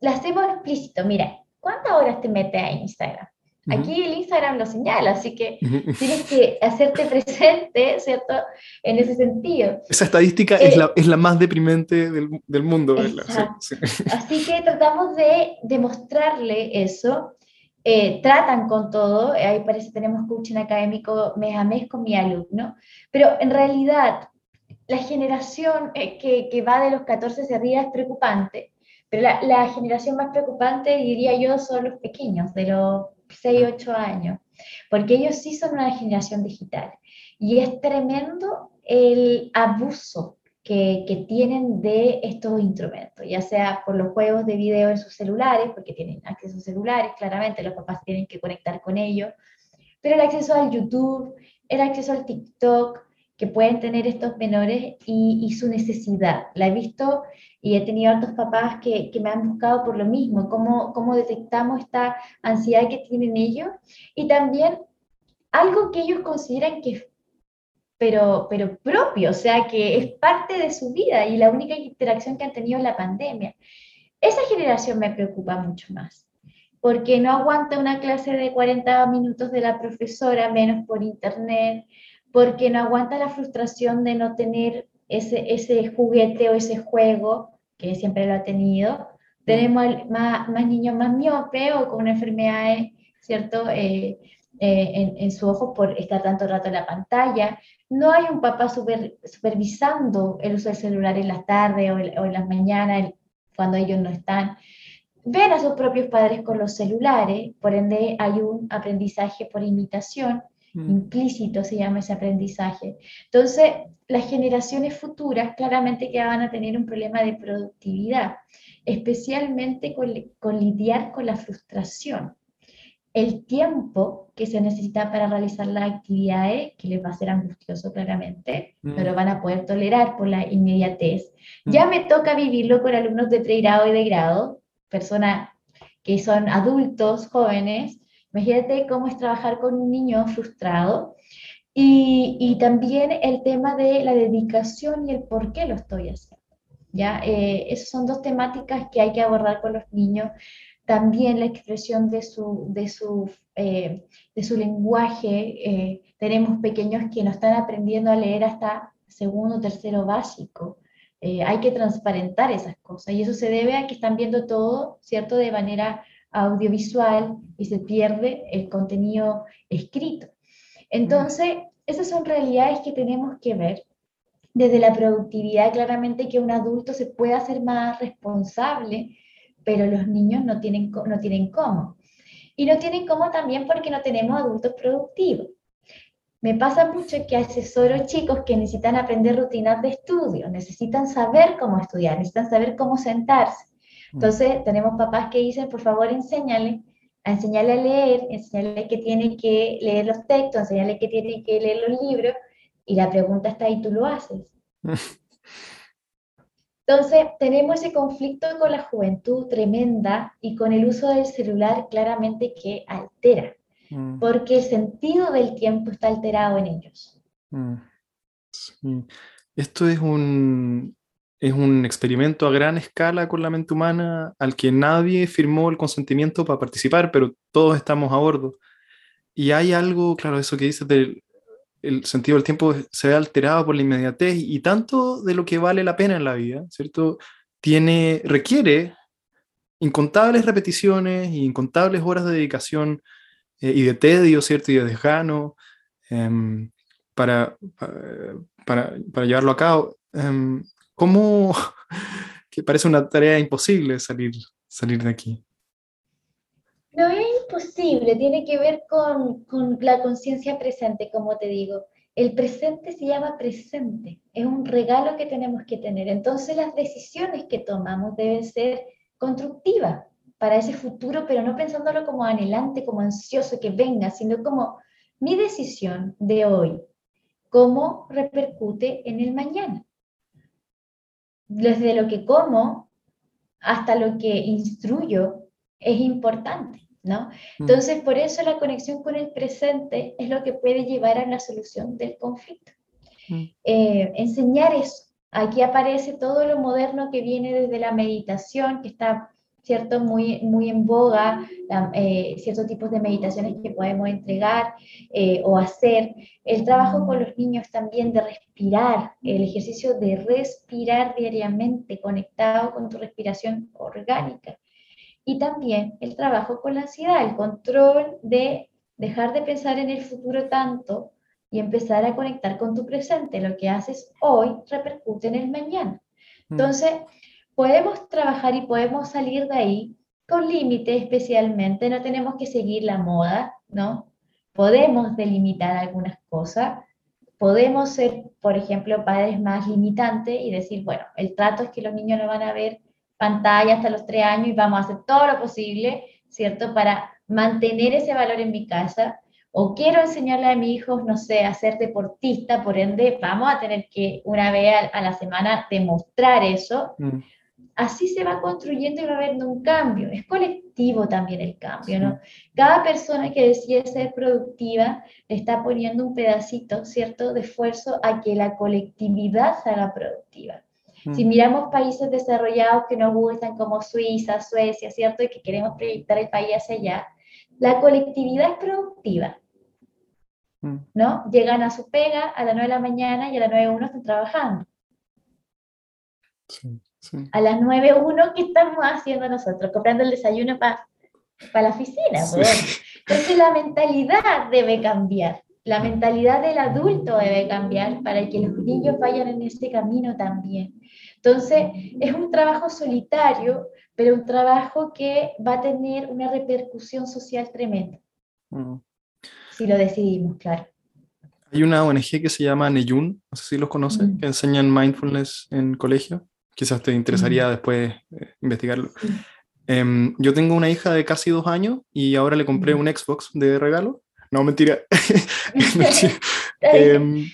Lo hacemos explícito, mira, ¿cuántas horas te metes a Instagram? Aquí el Instagram lo señala, así que tienes que hacerte presente, ¿cierto? En ese sentido. Esa estadística es, la, es, la, más deprimente del, del mundo. Así que tratamos de demostrarle eso. Eh, tratan con todo, ahí parece que tenemos coaching académico mes a mes con mi alumno, pero en realidad la generación eh, que, que, va de los 14 hacia arriba es preocupante, pero la, la, generación más preocupante, diría yo, son los pequeños, de los 6, 8 años, porque ellos sí son una generación digital. Y es tremendo el abuso que, que, tienen de estos instrumentos, ya sea por los juegos de video en sus celulares, porque tienen acceso a celulares, claramente los papás tienen que conectar con ellos, pero el acceso al YouTube, el acceso al TikTok, que pueden tener estos menores y, su necesidad. La he visto y he tenido otros papás que, que, me han buscado por lo mismo, cómo, cómo detectamos esta ansiedad que tienen ellos y también algo que ellos consideran que es pero, pero propio, o sea, que es parte de su vida y la única interacción que han tenido es la pandemia. Esa generación me preocupa mucho más, porque no aguanta una clase de 40 minutos de la profesora, menos por internet, porque no aguanta la frustración de no tener ese, ese juguete o ese juego que siempre lo ha tenido. Tenemos más, más niños más miope o con enfermedades, ¿cierto? Eh, eh, en, en, su ojo por estar tanto rato en la pantalla. No hay un papá super, supervisando el uso del celular en las tardes o, o, en las mañanas cuando ellos no están. Ven a sus propios padres con los celulares, por ende hay un aprendizaje por imitación Mm. implícito se llama ese aprendizaje. Entonces, las generaciones futuras claramente que van a tener un problema de productividad, especialmente con, lidiar con la frustración. El tiempo que se necesita para realizar las actividades, que les va a ser angustioso claramente, no lo mm. van a poder tolerar por la inmediatez. Mm. Ya me toca vivirlo con alumnos de pregrado y de grado, personas que son adultos, jóvenes, Imagínate cómo es trabajar con un niño frustrado y, y también el tema de la dedicación y el por qué lo estoy haciendo. ¿ya? Eh, esas son dos temáticas que hay que abordar con los niños. También la expresión de su, de su, eh, de su lenguaje. Eh, tenemos pequeños que no están aprendiendo a leer hasta segundo tercero básico. hay que transparentar esas cosas y eso se debe a que están viendo todo, ¿cierto? De manera audiovisual y se pierde el contenido escrito. Entonces, esas son realidades que tenemos que ver. Desde la productividad, claramente que un adulto se puede hacer más responsable, pero los niños no tienen, no tienen cómo. Y no tienen cómo también porque no tenemos adultos productivos. Me pasa mucho que asesoro chicos que necesitan aprender rutinas de estudio, necesitan saber cómo estudiar, necesitan saber cómo sentarse. Mm. Entonces, tenemos papás que dicen, por favor, enséñale a enseñarle a leer, enseñarle que tiene que leer los textos, enseñarle que tiene que leer los libros, y la pregunta está ahí, tú lo haces. Entonces, tenemos ese conflicto con la juventud tremenda y con el uso del celular claramente que altera, mm. porque el sentido del tiempo está alterado en ellos. Mm. Esto es un, es un experimento a gran escala con la mente humana al que nadie firmó el consentimiento para participar, pero todos estamos a bordo. Y hay algo, claro, eso que dices del el sentido del tiempo se ve alterado por la inmediatez y tanto de lo que vale la pena en la vida, ¿cierto? Tiene, requiere incontables repeticiones y incontables horas de dedicación eh, y de tedio, ¿cierto? Y de desgano em, para, para, para, llevarlo a cabo. Um, ¿Cómo? que parece una tarea imposible salir, salir de aquí. No es imposible, tiene que ver con, con la conciencia presente, como te digo. El presente se llama presente, es un regalo que tenemos que tener. Entonces las decisiones que tomamos deben ser constructivas para ese futuro, pero no pensándolo como anhelante, como ansioso que venga, sino como mi decisión de hoy, cómo repercute en el mañana. Desde lo que como hasta lo que instruyo es importante. ¿no? Mm. Entonces, por eso la conexión con el presente es lo que puede llevar a la solución del conflicto. Mm. Eh, enseñar eso. Aquí aparece todo lo moderno que viene desde la meditación, que está ¿cierto? Muy, muy en boga, eh, ciertos tipos de meditaciones que podemos entregar eh, o hacer. El trabajo con los niños también de respirar, el ejercicio de respirar diariamente conectado con tu respiración orgánica y también el trabajo con la ansiedad, el control de dejar de pensar en el futuro tanto y empezar a conectar con tu presente. Lo que haces hoy repercute en el mañana. Mm. Podemos trabajar y podemos salir de ahí con límites especialmente, no tenemos que seguir la moda, ¿no? Podemos delimitar algunas cosas, podemos ser, por ejemplo, padres más limitantes y decir, bueno, el trato es que los niños no van a ver pantalla hasta los tres años y vamos a hacer todo lo posible, ¿cierto? Para mantener ese valor en mi casa. O quiero enseñarle a mi hijo, no sé, a ser deportista, por ende, vamos a tener que una vez a, la semana demostrar eso. Mm. Así se va construyendo y va habiendo un cambio. Es colectivo también el cambio, ¿no? Cada persona que decide ser productiva le está poniendo un pedacito, ¿cierto?, de esfuerzo a que la colectividad se haga productiva. Si miramos países desarrollados que nos gustan como Suiza, Suecia, ¿cierto? Y que queremos proyectar el país hacia allá, la colectividad es productiva. ¿No? Llegan a su pega a las 9 de la mañana y a las 9.1 están trabajando. A las 9.1, ¿qué estamos haciendo nosotros? Comprando el desayuno para la oficina. Entonces la mentalidad debe cambiar. La mentalidad del adulto debe cambiar para que los niños vayan en ese camino también. Entonces, es un trabajo solitario, pero un trabajo que va a tener una repercusión social tremenda. Mm. Si lo decidimos, claro. Hay una ONG que se llama Neyun, no sé si los conoces, mm. que enseñan mindfulness en colegio. Quizás te interesaría después eh, investigarlo. Em, yo tengo una hija de casi dos años y ahora le compré un Xbox de regalo no, mentira. Em,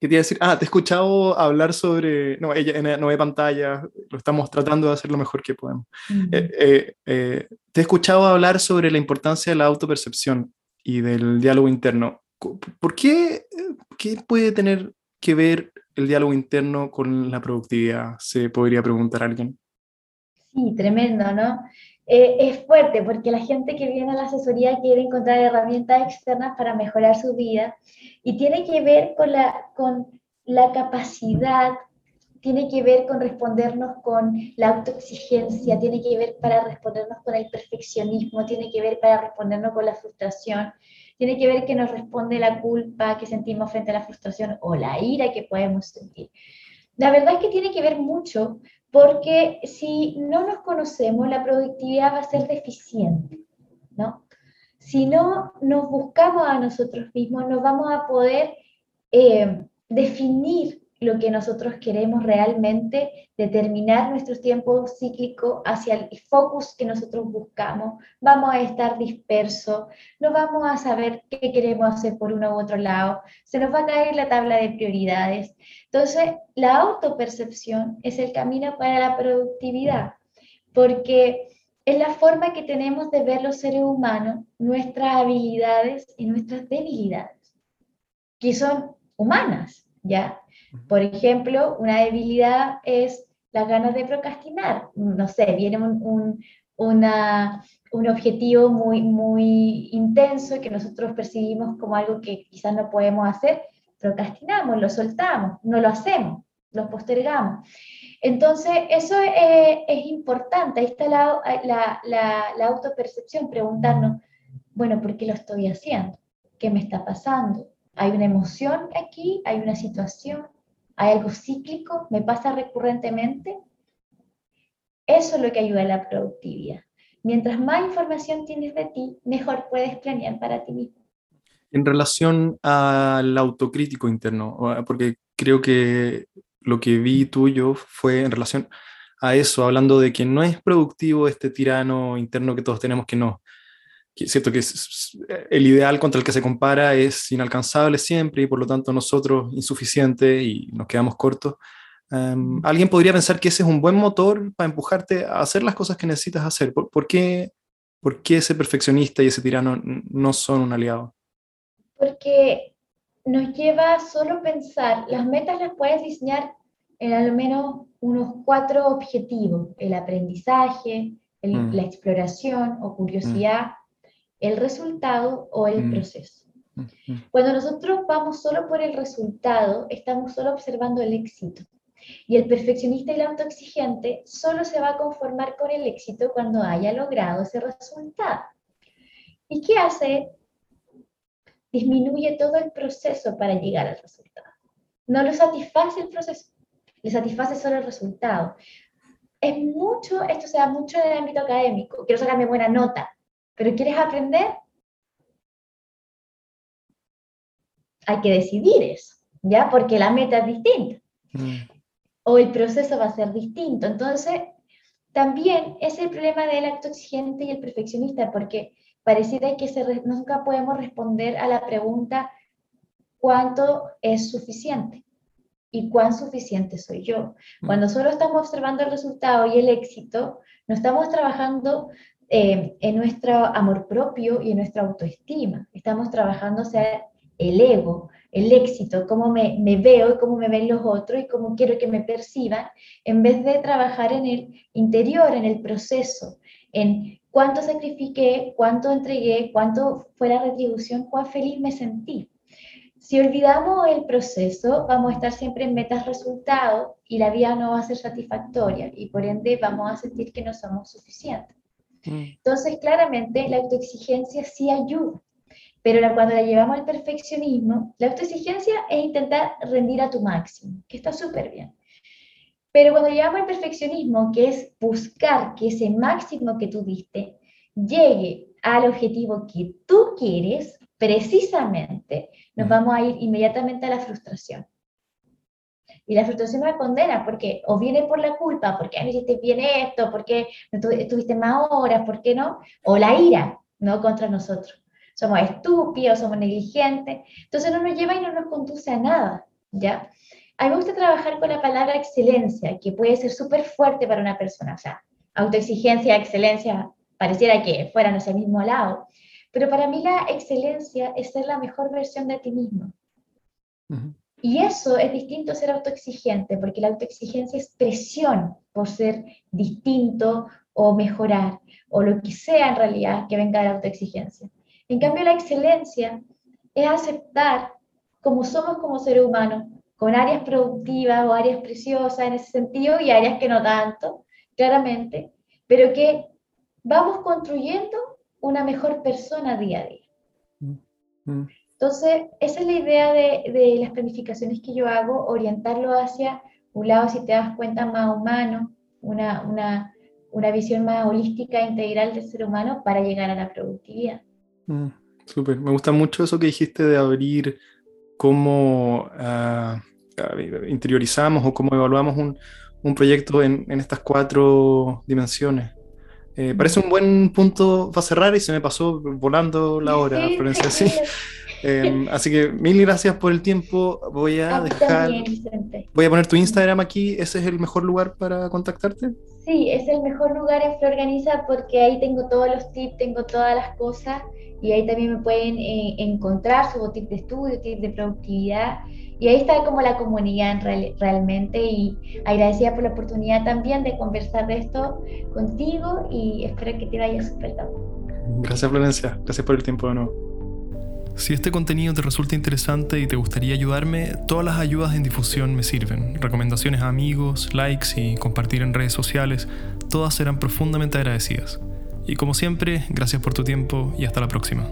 ¿Qué te iba a decir? Ah, te he escuchado hablar sobre. No, ella no ve pantalla, lo estamos tratando de hacer lo mejor que podemos. Eh, eh, eh, te he escuchado hablar sobre la importancia de la autopercepción y del diálogo interno. ¿Por qué, qué puede tener que ver el diálogo interno con la productividad? Se podría preguntar alguien. Sí, tremendo, ¿no? Eh, es fuerte porque la gente que viene a la asesoría quiere encontrar herramientas externas para mejorar su vida y tiene que ver con la, con la capacidad, tiene que ver con respondernos con la autoexigencia, tiene que ver para respondernos con el perfeccionismo, tiene que ver para respondernos con la frustración, tiene que ver que nos responde la culpa que sentimos frente a la frustración o la ira que podemos sentir. La verdad es que tiene que ver mucho porque si no nos conocemos, la productividad va a ser deficiente, ¿no? Si no nos buscamos a nosotros mismos, no vamos a poder eh, definir lo que nosotros queremos realmente, determinar nuestro tiempo cíclico hacia el focus que nosotros buscamos, vamos a estar dispersos, no vamos a saber qué queremos hacer por uno u otro lado, se nos va a caer la tabla de prioridades. Entonces, la autopercepción es el camino para la productividad, porque es la forma que tenemos de ver los seres humanos, nuestras habilidades y nuestras debilidades, que son humanas, ¿ya? Por ejemplo, una debilidad es las ganas de procrastinar. No sé, viene un, un objetivo muy, muy intenso que nosotros percibimos como algo que quizás no podemos hacer, procrastinamos, lo soltamos, no lo hacemos, lo postergamos. Entonces, eso es, importante, ahí está la, la, la, autopercepción, preguntarnos, bueno, ¿por qué lo estoy haciendo? ¿Qué me está pasando? ¿Hay una emoción aquí? ¿Hay una situación? ¿Hay algo cíclico? ¿Me pasa recurrentemente? Eso es lo que ayuda a la productividad. Mientras más información tienes de ti, mejor puedes planear para ti mismo. En relación al autocrítico interno, porque creo que lo que vi tuyo fue en relación a eso, hablando de que no es productivo este tirano interno que todos tenemos que no. Siento que el ideal contra el que se compara es inalcanzable siempre y por lo tanto nosotros insuficiente y nos quedamos cortos. Em, alguien podría pensar que ese es un buen motor para empujarte a hacer las cosas que necesitas hacer. ¿Por, qué, ¿Por, qué, ese perfeccionista y ese tirano no son un aliado? Porque nos lleva a solo pensar, las metas las puedes diseñar en al menos unos cuatro objetivos, el aprendizaje, mm. la exploración o curiosidad. El resultado o el mm. proceso. Cuando nosotros vamos solo por el resultado, estamos solo observando el éxito. Y el perfeccionista y el autoexigente solo se va a conformar con el éxito cuando haya logrado ese resultado. ¿Y qué hace disminuye todo el proceso para llegar al resultado. No lo satisface el proceso, le satisface solo el resultado. Es mucho, esto se da mucho en el ámbito académico. Quiero sacarme buena nota, pero ¿quieres aprender? Hay que decidir eso, ¿ya? Porque la meta es distinta. Mm. O el proceso va a ser distinto. Entonces, también es el problema del acto exigente y el perfeccionista, porque pareciera que nunca podemos responder a la pregunta cuánto es suficiente y cuán suficiente soy yo. Mm. Cuando solo estamos observando el resultado y el éxito, no estamos trabajando eh, en nuestro amor propio y en nuestra autoestima. Estamos trabajando sea, el ego, el éxito, cómo me, me, veo y cómo me ven los otros y cómo quiero que me perciban, en vez de trabajar en el interior, en el proceso, en cuánto sacrifiqué, cuánto entregué, cuánto fue la retribución, cuán feliz me sentí. Si olvidamos el proceso, vamos a estar siempre en metas resultados y la vida no va a ser satisfactoria y por ende vamos a sentir que no somos suficientes. Mm. Entonces, claramente, la autoexigencia sí ayuda, pero cuando la llevamos al perfeccionismo, la autoexigencia es intentar rendir a tu máximo, que está súper bien. Pero cuando llegamos al perfeccionismo, que es buscar que ese máximo que tú diste llegue al objetivo que tú quieres, precisamente nos vamos a ir inmediatamente a la frustración. Y la frustración nos condena porque o viene por la culpa, porque no hiciste bien esto, porque no tuviste más horas, ¿por qué no? O la ira, ¿no? Contra nosotros. Somos estúpidos, somos negligentes. Entonces no nos lleva y no nos conduce a nada, ¿ya? A mí me gusta trabajar con la palabra excelencia, que puede ser súper fuerte para una persona. O sea, autoexigencia, excelencia, pareciera que fueran hacia el mismo lado. Pero para mí la excelencia es ser la mejor versión de ti mismo. Y eso es distinto a ser autoexigente, porque la autoexigencia es presión por ser distinto o mejorar, o lo que sea en realidad que venga de la autoexigencia. En cambio, la excelencia es aceptar como somos como ser humano, con áreas productivas o áreas preciosas en ese sentido y áreas que no tanto, claramente, pero que vamos construyendo una mejor persona día a día. Mm, mm. Entonces, esa es la idea de, de, las planificaciones que yo hago, orientarlo hacia un lado, si te das cuenta, más humano, una, una, una visión más holística, e integral del ser humano para llegar a la productividad. Mm, súper, me gusta mucho eso que dijiste de abrir cómo... Ah, interiorizamos o cómo evaluamos un, un proyecto en, en, estas cuatro dimensiones. Eh, parece un buen punto para cerrar y se me pasó volando la hora, Florencia. Sí. Em, así que mil gracias por el tiempo. Voy a, dejar. voy a poner tu Instagram aquí. ¿Ese es el mejor lugar para contactarte? Sí, es el mejor lugar en Florganiza porque ahí tengo todos los tips, tengo todas las cosas y ahí también me pueden eh, encontrar, subo tips de estudio, tips de productividad y ahí está como la comunidad realmente y agradecida por la oportunidad también de conversar de esto contigo y espero que te vaya súper bien. Gracias Florencia, gracias por el tiempo de nuevo. Si este contenido te resulta interesante y te gustaría ayudarme, todas las ayudas en difusión me sirven. Recomendaciones a amigos, likes y compartir en redes sociales, todas serán profundamente agradecidas. Y como siempre, gracias por tu tiempo y hasta la próxima.